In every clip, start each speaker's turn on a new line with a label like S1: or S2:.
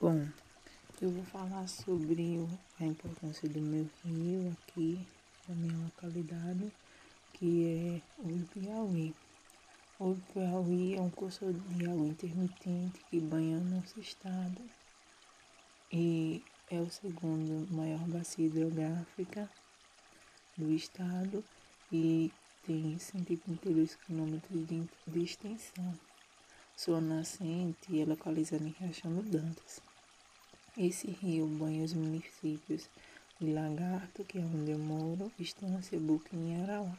S1: Bom, eu vou falar sobre a importância do meu rio aqui, da minha localidade, que é o Piauí. O Piauí é um curso de água intermitente que banha nosso estado e é o segundo maior bacia hidrográfica do estado e tem 132 quilômetros de, de extensão. Sua nascente é localizada em Riachão do Dantas. Esse rio banha os municípios de Lagarto, que é onde eu moro, Estância, Buquim e Arauá.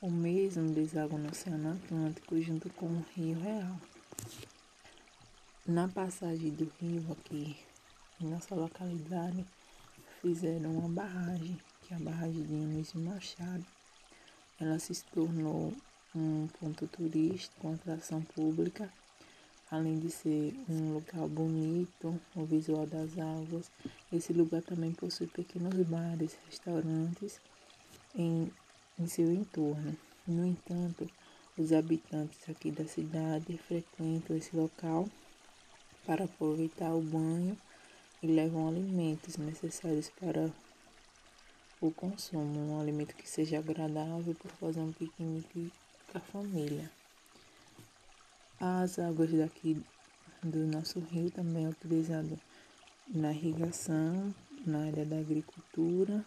S1: O mesmo deságua no Oceano Atlântico junto com o Rio Real. Na passagem do rio aqui, em nossa localidade, fizeram uma barragem, que é a barragem de Anísio Machado. Ela se tornou um ponto turístico, uma atração pública, além de ser um local bonito, o visual das águas. Esse lugar também possui pequenos bares, restaurantes em, em seu entorno. No entanto, os habitantes aqui da cidade frequentam esse local para aproveitar o banho e levam alimentos necessários para o consumo, um alimento que seja agradável por fazer um piquenique a família. As águas daqui do nosso rio também é utilizado na irrigação, na área da agricultura.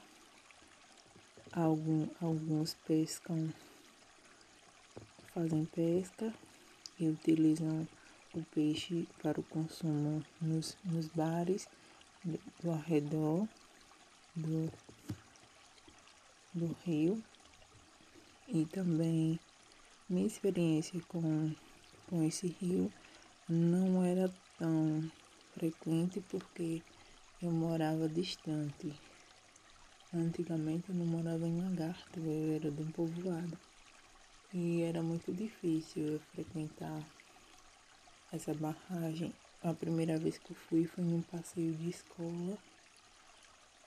S1: Algum, alguns pescam, fazem pesca e utilizam o peixe para o consumo nos, nos bares do arredor do, do rio e também minha experiência com, com esse rio não era tão frequente porque eu morava distante. Antigamente eu não morava em Lagarto, eu era de um povoado. E era muito difícil eu frequentar essa barragem. A primeira vez que eu fui foi num passeio de escola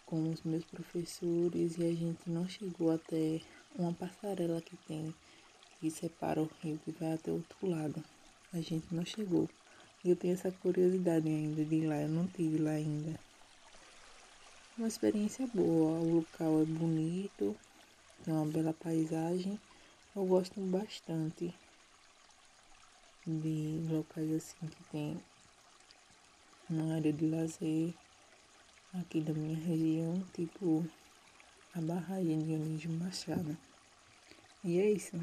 S1: com os meus professores e a gente não chegou até uma passarela que tem que separa o rio que vai até o outro lado. A gente não chegou. Eu tenho essa curiosidade ainda de ir lá, eu não tive lá ainda. Uma experiência boa, o local é bonito, tem uma bela paisagem. Eu gosto bastante de locais assim que tem uma área de lazer aqui da minha região, tipo a barragem de Anísio Machado. E é isso.